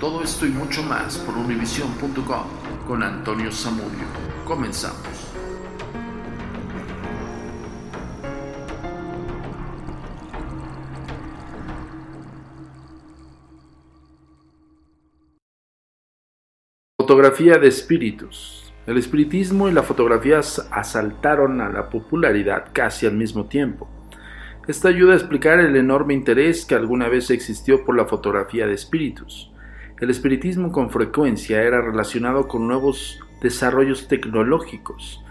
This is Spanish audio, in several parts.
Todo esto y mucho más por univision.com con Antonio Zamudio. Comenzamos. Fotografía de espíritus. El espiritismo y la fotografía asaltaron a la popularidad casi al mismo tiempo. Esto ayuda a explicar el enorme interés que alguna vez existió por la fotografía de espíritus. El espiritismo con frecuencia era relacionado con nuevos desarrollos tecnológicos.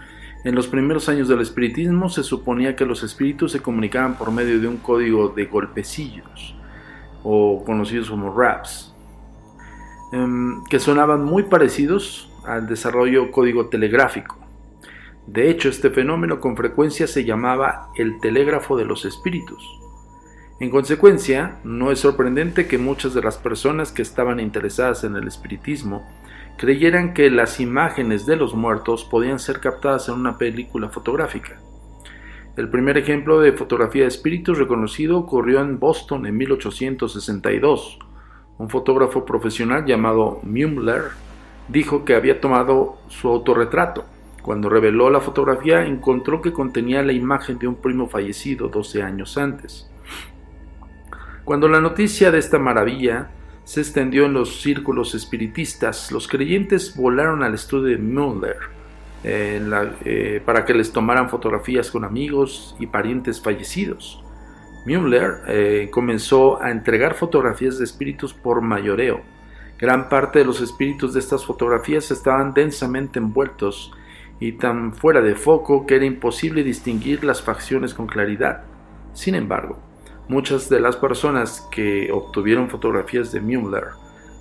En los primeros años del espiritismo se suponía que los espíritus se comunicaban por medio de un código de golpecillos, o conocidos como raps, em, que sonaban muy parecidos al desarrollo código telegráfico. De hecho, este fenómeno con frecuencia se llamaba el telégrafo de los espíritus. En consecuencia, no es sorprendente que muchas de las personas que estaban interesadas en el espiritismo creyeran que las imágenes de los muertos podían ser captadas en una película fotográfica. El primer ejemplo de fotografía de espíritus reconocido ocurrió en Boston en 1862. Un fotógrafo profesional llamado Müller dijo que había tomado su autorretrato. Cuando reveló la fotografía encontró que contenía la imagen de un primo fallecido 12 años antes. Cuando la noticia de esta maravilla se extendió en los círculos espiritistas, los creyentes volaron al estudio de Müller eh, eh, para que les tomaran fotografías con amigos y parientes fallecidos. Müller eh, comenzó a entregar fotografías de espíritus por mayoreo. Gran parte de los espíritus de estas fotografías estaban densamente envueltos y tan fuera de foco que era imposible distinguir las facciones con claridad. Sin embargo, muchas de las personas que obtuvieron fotografías de Müller,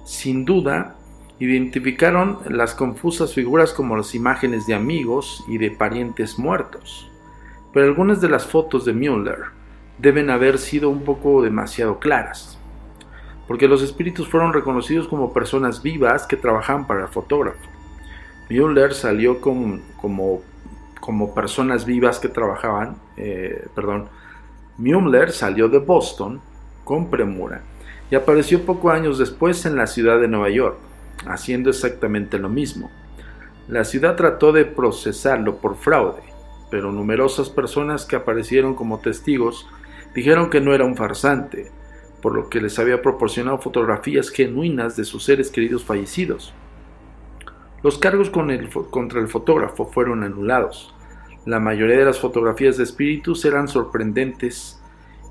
sin duda, identificaron las confusas figuras como las imágenes de amigos y de parientes muertos. Pero algunas de las fotos de Müller deben haber sido un poco demasiado claras, porque los espíritus fueron reconocidos como personas vivas que trabajaban para el fotógrafo. Müller salió con, como, como personas vivas que trabajaban, eh, perdón, Müller salió de Boston con premura y apareció pocos años después en la ciudad de Nueva York, haciendo exactamente lo mismo. La ciudad trató de procesarlo por fraude, pero numerosas personas que aparecieron como testigos dijeron que no era un farsante, por lo que les había proporcionado fotografías genuinas de sus seres queridos fallecidos. Los cargos contra el fotógrafo fueron anulados. La mayoría de las fotografías de espíritus eran sorprendentes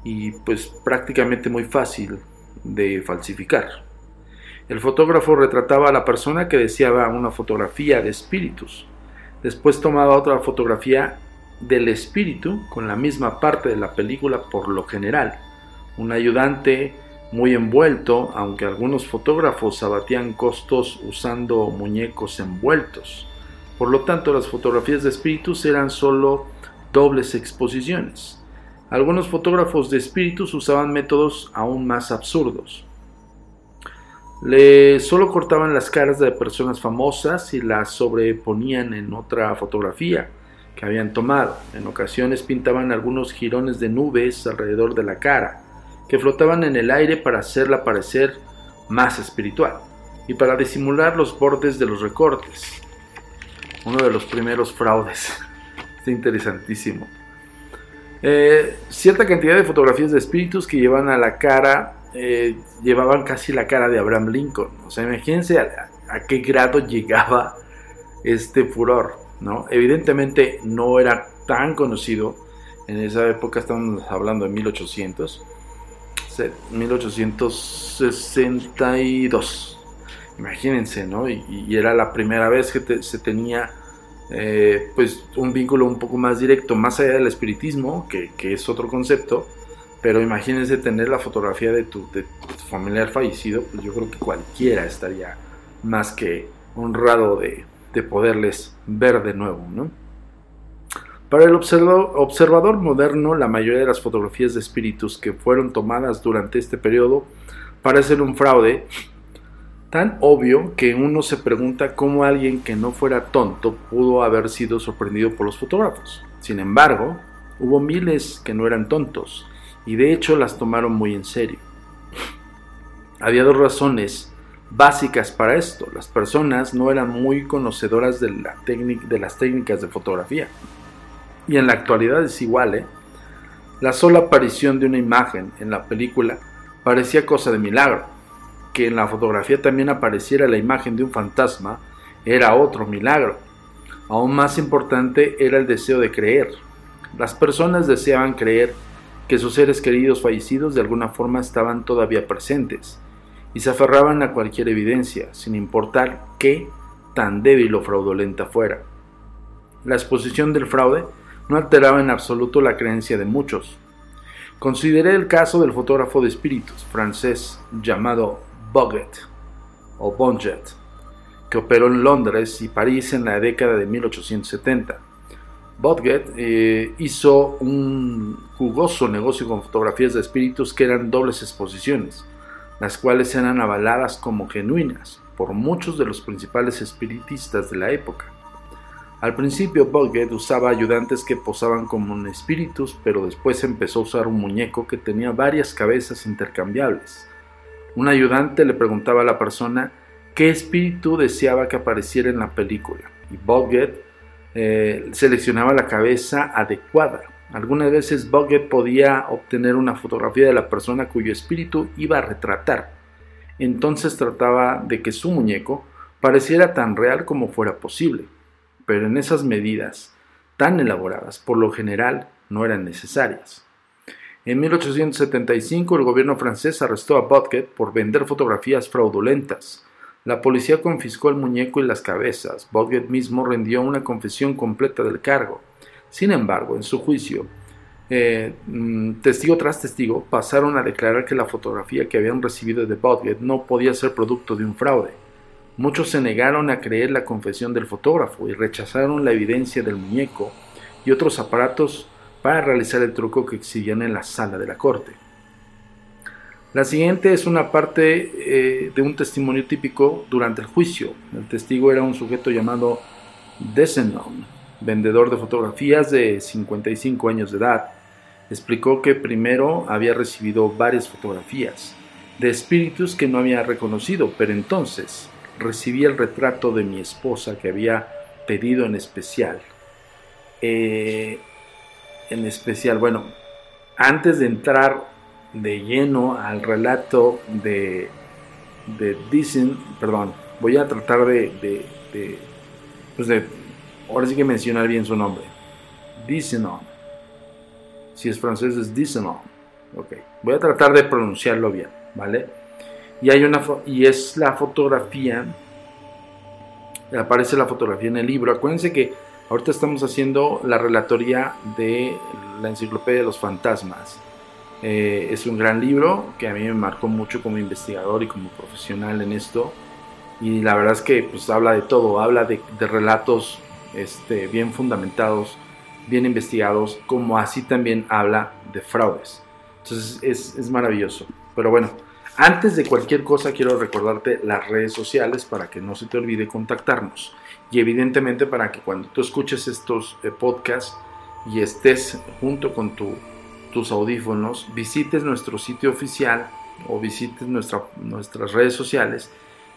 y pues prácticamente muy fácil de falsificar. El fotógrafo retrataba a la persona que deseaba una fotografía de espíritus. Después tomaba otra fotografía del espíritu con la misma parte de la película por lo general. Un ayudante muy envuelto, aunque algunos fotógrafos abatían costos usando muñecos envueltos. Por lo tanto, las fotografías de espíritus eran solo dobles exposiciones. Algunos fotógrafos de espíritus usaban métodos aún más absurdos. Le solo cortaban las caras de personas famosas y las sobreponían en otra fotografía que habían tomado. En ocasiones pintaban algunos jirones de nubes alrededor de la cara, que flotaban en el aire para hacerla parecer más espiritual y para disimular los bordes de los recortes. Uno de los primeros fraudes. Está interesantísimo. Eh, cierta cantidad de fotografías de espíritus que llevan a la cara eh, llevaban casi la cara de Abraham Lincoln. O sea, imagínense a, qué grado llegaba este furor, ¿no? Evidentemente no era tan conocido. En esa época estamos hablando de 1800. 1862. Imagínense, ¿no? Y, era la primera vez que se tenía eh, pues un vínculo un poco más directo, más allá del espiritismo, que, es otro concepto, pero imagínense tener la fotografía de tu, familiar fallecido, pues yo creo que cualquiera estaría más que honrado de, de poderles ver de nuevo, ¿no? Para el observador moderno, la mayoría de las fotografías de espíritus que fueron tomadas durante este periodo parecen un fraude tan obvio que uno se pregunta cómo alguien que no fuera tonto pudo haber sido sorprendido por los fotógrafos. Sin embargo, hubo miles que no eran tontos y de hecho las tomaron muy en serio. Había dos razones básicas para esto. Las personas no eran muy conocedoras de, la de las técnicas de fotografía y en la actualidad es igual, ¿eh? La sola aparición de una imagen en la película parecía cosa de milagro. Que en la fotografía también apareciera la imagen de un fantasma era otro milagro. Aún más importante era el deseo de creer. Las personas deseaban creer que sus seres queridos fallecidos de alguna forma estaban todavía presentes y se aferraban a cualquier evidencia, sin importar qué tan débil o fraudulenta fuera. La exposición del fraude no alteraba en absoluto la creencia de muchos. Consideré el caso del fotógrafo de espíritus francés llamado Boget o Bonjet, que operó en Londres y París en la década de 1870. Boget eh, hizo un jugoso negocio con fotografías de espíritus que eran dobles exposiciones, las cuales eran avaladas como genuinas por muchos de los principales espiritistas de la época. Al principio Bucket usaba ayudantes que posaban como espíritus, pero después empezó a usar un muñeco que tenía varias cabezas intercambiables. Un ayudante le preguntaba a la persona qué espíritu deseaba que apareciera en la película, y Bucket eh, seleccionaba la cabeza adecuada. Algunas veces Bucket podía obtener una fotografía de la persona cuyo espíritu iba a retratar. Entonces trataba de que su muñeco pareciera tan real como fuera posible pero en esas medidas tan elaboradas por lo general no eran necesarias. En 1875 el gobierno francés arrestó a Botket por vender fotografías fraudulentas. La policía confiscó el muñeco y las cabezas. Botket mismo rindió una confesión completa del cargo. Sin embargo, en su juicio, eh, mm, testigo tras testigo pasaron a declarar que la fotografía que habían recibido de Botket no podía ser producto de un fraude. Muchos se negaron a creer la confesión del fotógrafo y rechazaron la evidencia del muñeco y otros aparatos para realizar el truco que exhibían en la sala de la corte. La siguiente es una parte eh, de un testimonio típico durante el juicio. El testigo era un sujeto llamado Desenon, vendedor de fotografías de 55 años de edad. Explicó que primero había recibido varias fotografías de espíritus que no había reconocido, pero entonces recibí el retrato de mi esposa que había pedido en especial. Eh, en especial, bueno, antes de entrar de lleno al relato de, de Disney, perdón, voy a tratar de, de, pues de, ahora sí que mencionar bien su nombre. Disney. Si es francés es Disney. Ok, voy a tratar de pronunciarlo bien, ¿vale? Y, hay una y es la fotografía, aparece la fotografía en el libro. Acuérdense que ahorita estamos haciendo la relatoría de la Enciclopedia de los Fantasmas. Eh, es un gran libro que a mí me marcó mucho como investigador y como profesional en esto. Y la verdad es que pues, habla de todo, habla de, relatos este, bien fundamentados, bien investigados, como así también habla de fraudes. Entonces es, es maravilloso. Pero bueno, antes de cualquier cosa quiero recordarte las redes sociales para que no se te olvide contactarnos. Y evidentemente para que cuando tú escuches estos eh, podcasts y estés junto con tus audífonos, visites nuestro sitio oficial o visites nuestras redes sociales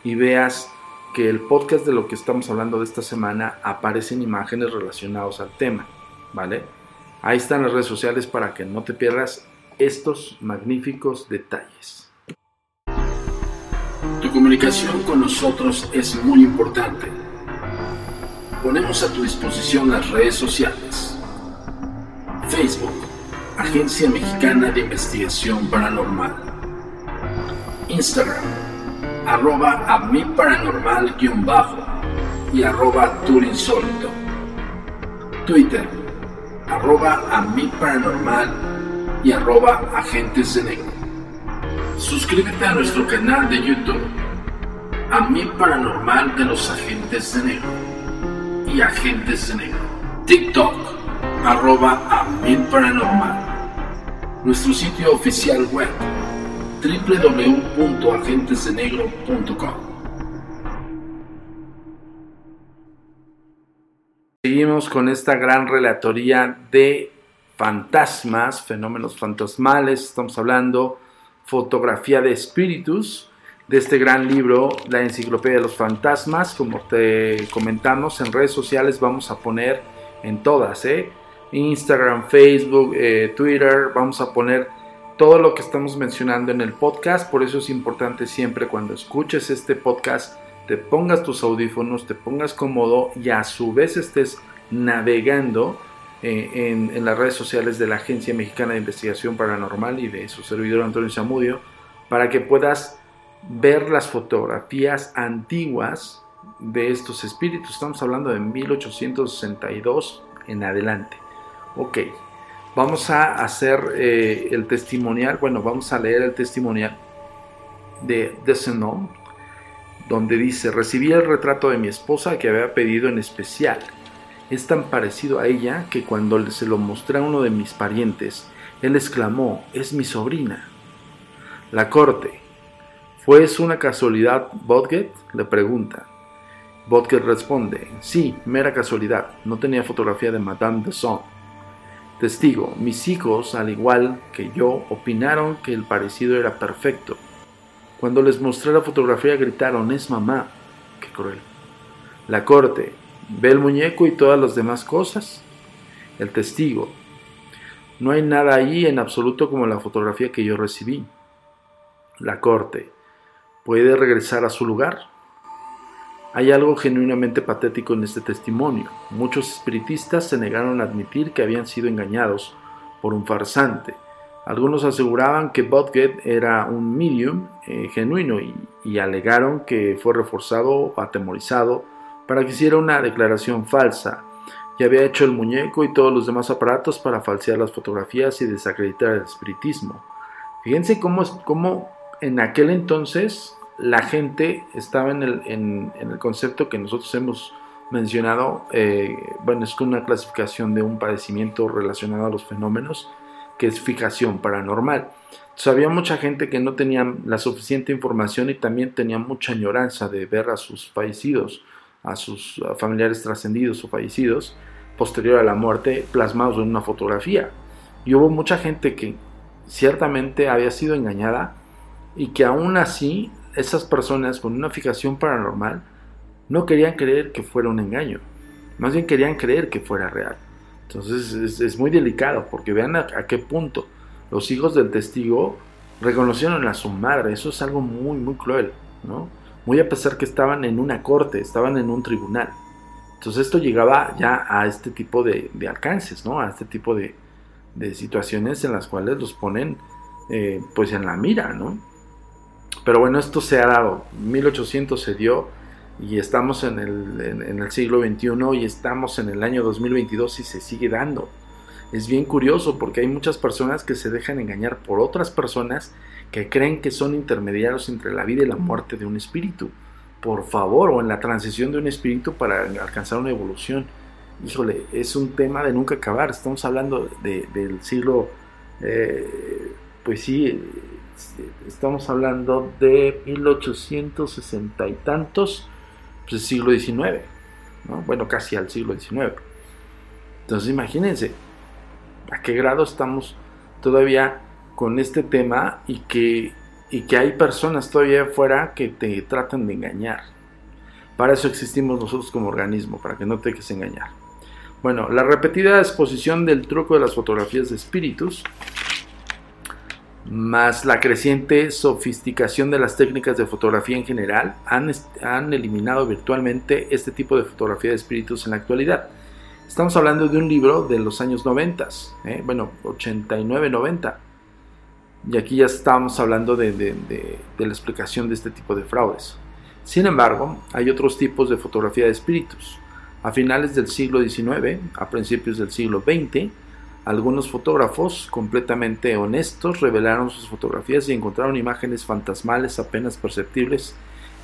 y veas que el podcast de lo que estamos hablando de esta semana aparecen imágenes relacionadas al tema, ¿vale? Ahí están las redes sociales para que no te pierdas estos magníficos detalles. comunicación con nosotros es muy importante. Ponemos a tu disposición las redes sociales. Facebook, Agencia Mexicana de Investigación Paranormal. Instagram, arroba a mi paranormal guion bajo y arroba turinsólito. Twitter, arroba a mi paranormal y arroba agentes de negro. Suscríbete a nuestro canal de YouTube, a mi paranormal de los agentes de negro y agentes de negro. TikTok, arroba a mi paranormal. Nuestro sitio oficial web, www.agentesdenegro.com. Seguimos con esta gran relatoría de fantasmas, fenómenos fantasmales. Estamos hablando fotografía de espíritus de este gran libro, La Enciclopedia de los Fantasmas. Como te comentamos, en redes sociales vamos a poner en todas, ¿eh? Instagram, Facebook, eh, Twitter, vamos a poner todo lo que estamos mencionando en el podcast. Por eso es importante siempre cuando escuches este podcast, te pongas tus audífonos, te pongas cómodo y a su vez estés navegando eh, en, las redes sociales de la Agencia Mexicana de Investigación Paranormal y de su servidor Antonio Zamudio para que puedas ver las fotografías antiguas de estos espíritus. Estamos hablando de 1862 en adelante. Ok, vamos a hacer eh, el testimonial, bueno, vamos a leer el testimonial de Desenon, donde dice, recibí el retrato de mi esposa que había pedido en especial. Es tan parecido a ella que cuando se lo mostré a uno de mis parientes, él exclamó, es mi sobrina. La corte. ¿Fue una casualidad, Bodget? Le pregunta. Bodget responde, sí, mera casualidad. No tenía fotografía de Madame de Son. Testigo, mis hijos, al igual que yo, opinaron que el parecido era perfecto. Cuando les mostré la fotografía gritaron, es mamá. Qué cruel. La corte, ¿ve el muñeco y todas las demás cosas? El testigo, no hay nada ahí en absoluto como la fotografía que yo recibí. La corte, ¿puede regresar a su lugar? Hay algo genuinamente patético en este testimonio. Muchos espiritistas se negaron a admitir que habían sido engañados por un farsante. Algunos aseguraban que Bodget era un medium eh, genuino y, y, alegaron que fue reforzado o atemorizado para que hiciera una declaración falsa y había hecho el muñeco y todos los demás aparatos para falsear las fotografías y desacreditar el espiritismo. Fíjense cómo, cómo en aquel entonces la gente estaba en el, en, el concepto que nosotros hemos mencionado, eh, bueno, es una clasificación de un padecimiento relacionado a los fenómenos, que es fijación paranormal. Había mucha gente que no tenía la suficiente información y también tenía mucha añoranza de ver a sus fallecidos, a sus familiares trascendidos o fallecidos, posterior a la muerte, plasmados en una fotografía. Y hubo mucha gente que ciertamente había sido engañada y que aún así esas personas con una fijación paranormal no querían creer que fuera un engaño, más bien querían creer que fuera real. Entonces es, muy delicado porque vean a, qué punto los hijos del testigo reconocieron a su madre, eso es algo muy, muy cruel, ¿no? Muy a pesar que estaban en una corte, estaban en un tribunal. Entonces esto llegaba ya a este tipo de, alcances, ¿no? A este tipo de, situaciones en las cuales los ponen eh, pues en la mira, ¿no? Pero bueno, esto se ha dado. 1800 se dio y estamos en el, en, el siglo XXI y estamos en el año 2022 y se sigue dando. Es bien curioso porque hay muchas personas que se dejan engañar por otras personas que creen que son intermediarios entre la vida y la muerte de un espíritu. Por favor, o en la transición de un espíritu para alcanzar una evolución. Híjole, es un tema de nunca acabar. Estamos hablando del siglo, eh, pues sí, estamos hablando de 1860 y tantos, pues siglo XIX, bueno, casi al siglo XIX. Entonces imagínense a qué grado estamos todavía con este tema y que, y que hay personas todavía afuera que te tratan de engañar. Para eso existimos nosotros como organismo, para que no te dejes engañar. Bueno, la repetida exposición del truco de las fotografías de espíritus más la creciente sofisticación de las técnicas de fotografía en general han, han, eliminado virtualmente este tipo de fotografía de espíritus en la actualidad. Estamos hablando de un libro de los años 90, ¿eh? bueno, 89-90. Y aquí ya estamos hablando de, de, la explicación de este tipo de fraudes. Sin embargo, hay otros tipos de fotografía de espíritus. A finales del siglo XIX, a principios del siglo XX, algunos fotógrafos completamente honestos revelaron sus fotografías y encontraron imágenes fantasmales apenas perceptibles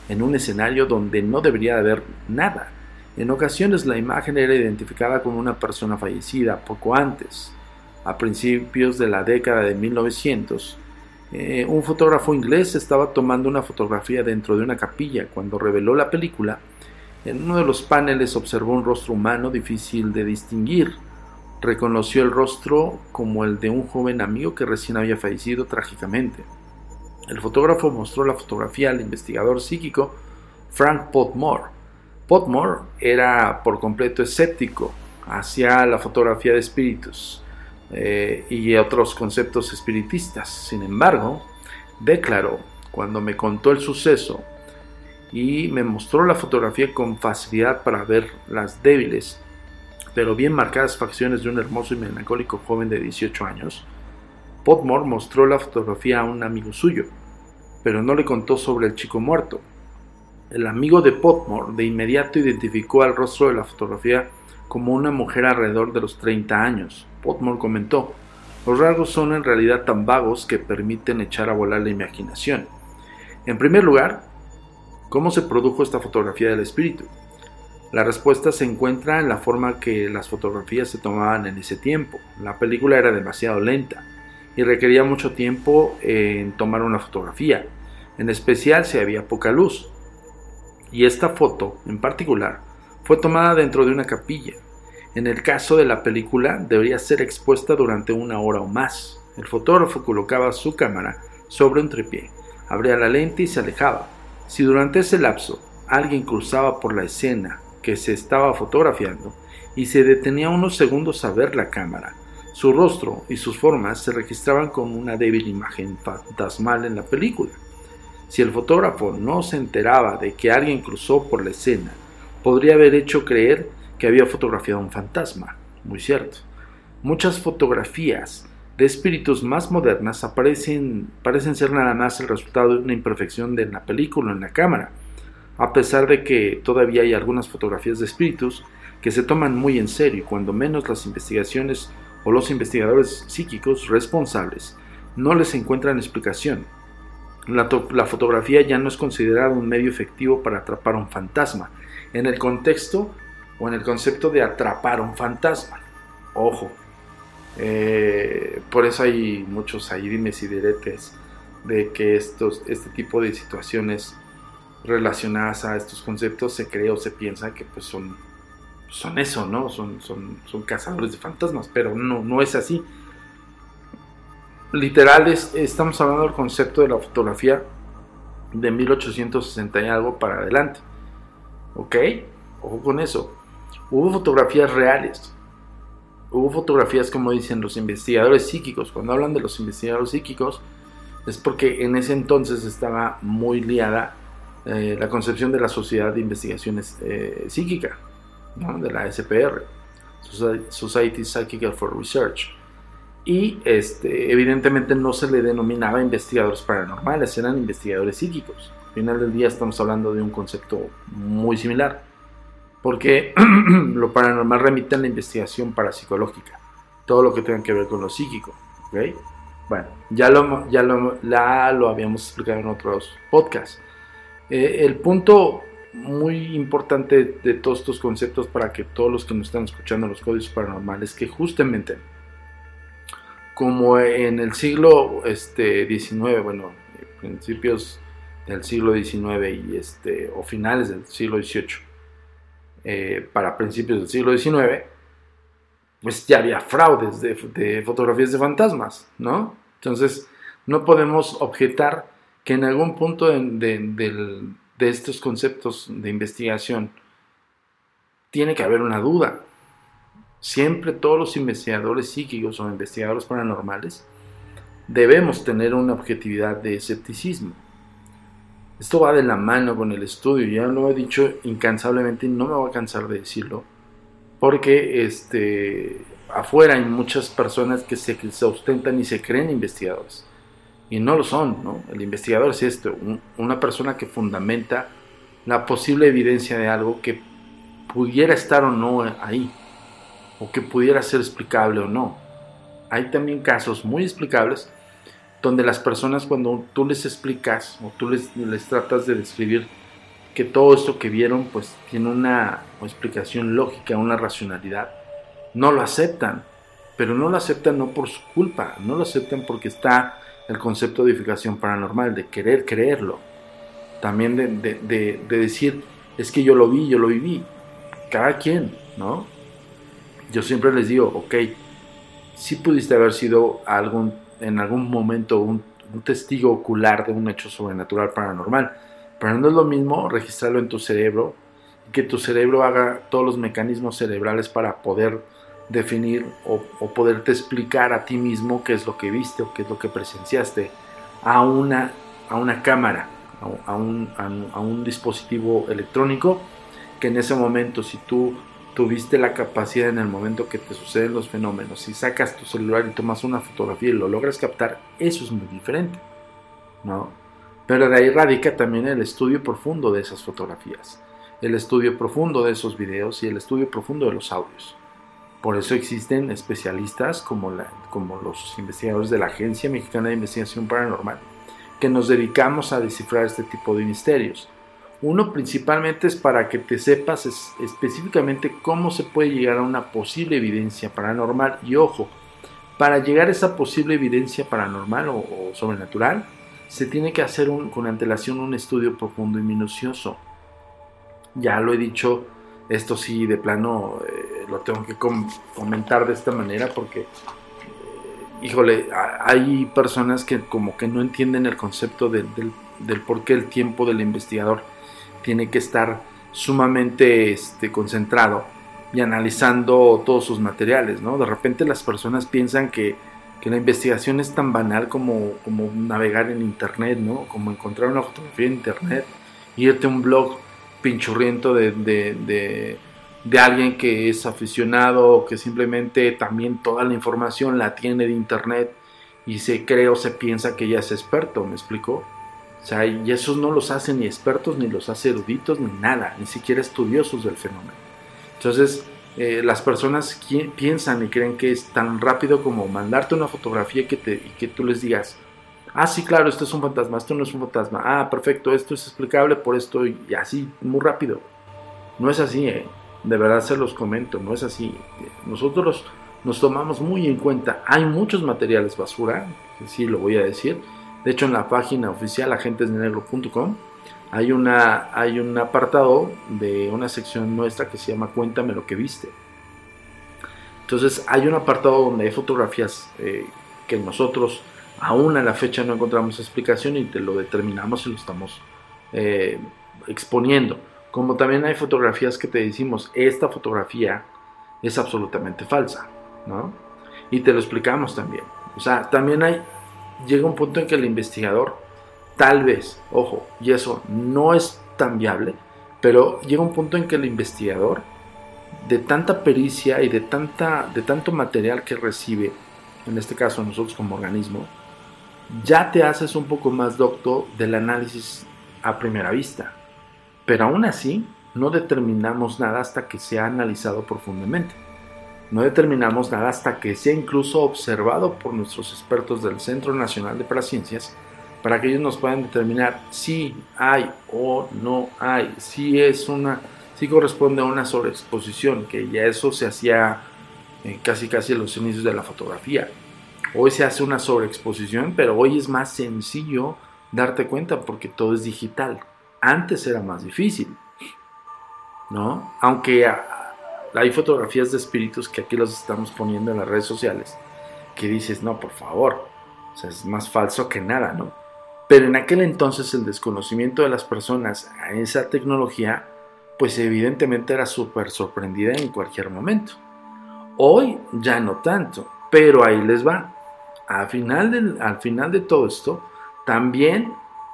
en un escenario donde no debería haber nada. En ocasiones la imagen era identificada como una persona fallecida poco antes. A principios de la década de 1900, eh, un fotógrafo inglés estaba tomando una fotografía dentro de una capilla. Cuando reveló la película, en uno de los paneles observó un rostro humano difícil de distinguir reconoció el rostro como el de un joven amigo que recién había fallecido trágicamente. El fotógrafo mostró la fotografía al investigador psíquico Frank Potmore. Potmore era por completo escéptico hacia la fotografía de espíritus eh, y otros conceptos espiritistas. Sin embargo, declaró, cuando me contó el suceso y me mostró la fotografía con facilidad para ver las débiles pero bien marcadas facciones de un hermoso y melancólico joven de 18 años, Potmore mostró la fotografía a un amigo suyo, pero no le contó sobre el chico muerto. El amigo de Potmore de inmediato identificó al rostro de la fotografía como una mujer alrededor de los 30 años. Potmore comentó, los rasgos son en realidad tan vagos que permiten echar a volar la imaginación. En primer lugar, ¿cómo se produjo esta fotografía del espíritu? La respuesta se encuentra en la forma que las fotografías se tomaban en ese tiempo. La película era demasiado lenta y requería mucho tiempo en tomar una fotografía, en especial si había poca luz. Y esta foto, en particular, fue tomada dentro de una capilla. En el caso de la película, debería ser expuesta durante una hora o más. El fotógrafo colocaba su cámara sobre un tripié, abría la lente y se alejaba. Si durante ese lapso alguien cruzaba por la escena que se estaba fotografiando y se detenía unos segundos a ver la cámara. Su rostro y sus formas se registraban como una débil imagen fantasmal en la película. Si el fotógrafo no se enteraba de que alguien cruzó por la escena, podría haber hecho creer que había fotografiado un fantasma. Muy cierto. Muchas fotografías de espíritus más modernas aparecen, parecen ser nada más el resultado de una imperfección de la película en la cámara a pesar de que todavía hay algunas fotografías de espíritus que se toman muy en serio cuando menos las investigaciones o los investigadores psíquicos responsables no les encuentran explicación. La, la, fotografía ya no es considerada un medio efectivo para atrapar un fantasma, en el contexto o en el concepto de atrapar un fantasma. Ojo, eh, por eso hay muchos ahí dimes y diretes de que estos, este tipo de situaciones relacionadas a estos conceptos se cree o se piensa que pues son, son eso, ¿no? Son, son, son cazadores de fantasmas, pero no, no es así. Literal, estamos hablando del concepto de la fotografía de 1860 y algo para adelante. ¿Ok? Ojo con eso. Hubo fotografías reales. Hubo fotografías, como dicen los investigadores psíquicos. Cuando hablan de los investigadores psíquicos, es porque en ese entonces estaba muy liada eh, la concepción de la Sociedad de Investigaciones eh, Psíquica, de la SPR, Society Psychical for Research. Y este, evidentemente no se le denominaba investigadores paranormales, eran investigadores psíquicos. Al final del día estamos hablando de un concepto muy similar, porque lo paranormal remite a la investigación parapsicológica, todo lo que tenga que ver con lo psíquico. Bueno, ya lo, ya lo, lo habíamos explicado en otros podcasts. Eh, el punto muy importante de todos estos conceptos para que todos los que nos están escuchando los códigos paranormales, que justamente como en el siglo este, XIX, bueno, principios del siglo XIX y este, o finales del siglo XVIII, eh, para principios del siglo XIX, pues ya había fraudes de, de fotografías de fantasmas, ¿no? Entonces, no podemos objetar que en algún punto de, estos conceptos de investigación tiene que haber una duda. Siempre todos los investigadores psíquicos o investigadores paranormales debemos tener una objetividad de escepticismo. Esto va de la mano con el estudio, ya lo he dicho incansablemente y no me voy a cansar de decirlo, porque este, afuera hay muchas personas que se, se ostentan y se creen investigadores, y no lo son, ¿no? El investigador es esto, una persona que fundamenta la posible evidencia de algo que pudiera estar o no ahí, o que pudiera ser explicable o no. Hay también casos muy explicables donde las personas cuando tú les explicas o tú les, les tratas de describir que todo esto que vieron pues tiene una explicación lógica, una racionalidad, no lo aceptan, pero no lo aceptan no por su culpa, no lo aceptan porque está el concepto de edificación paranormal, de querer creerlo, también de, de decir, es que yo lo vi, yo lo viví, cada quien, ¿no? Yo siempre les digo, ok, si pudiste haber sido algún en algún momento un, testigo ocular de un hecho sobrenatural paranormal. Pero no es lo mismo registrarlo en tu cerebro que tu cerebro haga todos los mecanismos cerebrales para poder definir o, poderte explicar a ti mismo qué es lo que viste o qué es lo que presenciaste a una, a una cámara, a, un, a un dispositivo electrónico que en ese momento si tú tuviste la capacidad en el momento que te suceden los fenómenos, si sacas tu celular y tomas una fotografía y lo logras captar, eso es muy diferente, ¿no? Pero de ahí radica también el estudio profundo de esas fotografías, el estudio profundo de esos videos y el estudio profundo de los audios. Por eso existen especialistas como, como los investigadores de la Agencia Mexicana de Investigación Paranormal, que nos dedicamos a descifrar este tipo de misterios uno principalmente es para que te sepas específicamente cómo se puede llegar a una posible evidencia paranormal. Y ojo, para llegar a esa posible evidencia paranormal o, sobrenatural, se tiene que hacer con antelación un estudio profundo y minucioso. Ya lo he dicho, esto sí, de plano, eh, lo tengo que comentar de esta manera porque, eh, híjole, hay personas que como que no entienden el concepto del, del por qué el tiempo del investigador tiene que estar sumamente este, concentrado y analizando todos sus materiales, ¿no? De repente las personas piensan que, la investigación es tan banal como, como navegar en internet, ¿no? Como encontrar una fotografía en internet, irte a un blog pinchurriento de, de, de, alguien que es aficionado que simplemente también toda la información la tiene de internet y se cree o se piensa que ya es experto, ¿me explico? O sea, y esos no los hacen ni expertos, ni los hace eruditos, ni nada, ni siquiera estudiosos del fenómeno. Entonces, eh, las personas piensan y creen que es tan rápido como mandarte una fotografía que te, y que tú les digas, ah, sí, claro, esto es un fantasma, esto no es un fantasma, ah, perfecto, esto es explicable por esto y así, muy rápido. No es así, ¿eh? De verdad se los comento, no es así. Nosotros nos tomamos muy en cuenta, hay muchos materiales basura, sí lo voy a decir, de hecho, en la página oficial agentesdenegro.com hay, una, hay un apartado de una sección nuestra que se llama Cuéntame lo que viste. Entonces, hay un apartado donde hay fotografías eh, que nosotros aún a la fecha no encontramos explicación y te lo determinamos y lo estamos eh, exponiendo. Como también hay fotografías que te decimos, esta fotografía es absolutamente falsa, ¿no? Y te lo explicamos también. O sea, también hay llega un punto en que el investigador, tal vez, ojo, y eso no es tan viable, pero llega un punto en que el investigador, de tanta pericia y de, tanta, de tanto material que recibe, en este caso nosotros como organismo, ya te haces un poco más docto del análisis a primera vista. Pero aún así, no determinamos nada hasta que se ha analizado profundamente. No determinamos nada hasta que sea incluso observado por nuestros expertos del Centro Nacional de Paraciencias para que ellos nos puedan determinar si hay o no hay, si es una, si corresponde a una sobreexposición, que ya eso se hacía eh, casi casi en los inicios de la fotografía. Hoy se hace una sobreexposición, pero hoy es más sencillo darte cuenta porque todo es digital. Antes era más difícil, ¿no? Aunque hay fotografías de espíritus que aquí los estamos poniendo en las redes sociales, que dices, no, por favor, es más falso que nada, ¿no? Pero en aquel entonces el desconocimiento de las personas a esa tecnología, pues evidentemente era súper sorprendida en cualquier momento. Hoy ya no tanto, pero ahí les va. al final, al final de todo esto, también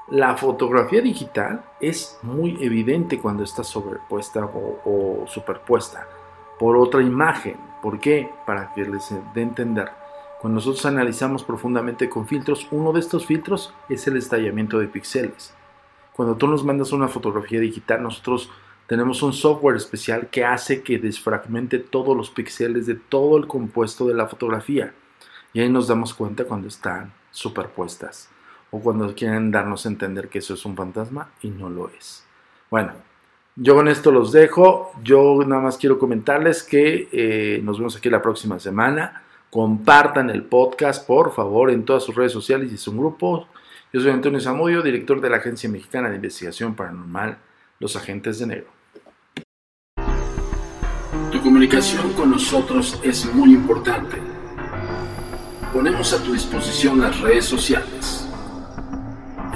la fotografía digital es muy evidente cuando está sobrepuesta o, superpuesta por otra imagen. ¿Por qué? Para que les dé entender. Cuando nosotros analizamos profundamente con filtros, uno de estos filtros es el estallamiento de píxeles. Cuando tú nos mandas una fotografía digital, nosotros tenemos un software especial que hace que desfragmente todos los píxeles de todo el compuesto de la fotografía. Y ahí nos damos cuenta cuando están superpuestas o cuando quieren darnos a entender que eso es un fantasma y no lo es. Bueno, yo con esto los dejo. Yo nada más quiero comentarles que eh, nos vemos aquí la próxima semana. Compartan el podcast, por favor, en todas sus redes sociales y su grupo. Yo soy Antonio Zamudio, director de la Agencia Mexicana de Investigación Paranormal, Los Agentes de Negro. Tu comunicación con nosotros es muy importante. Ponemos a tu disposición las redes sociales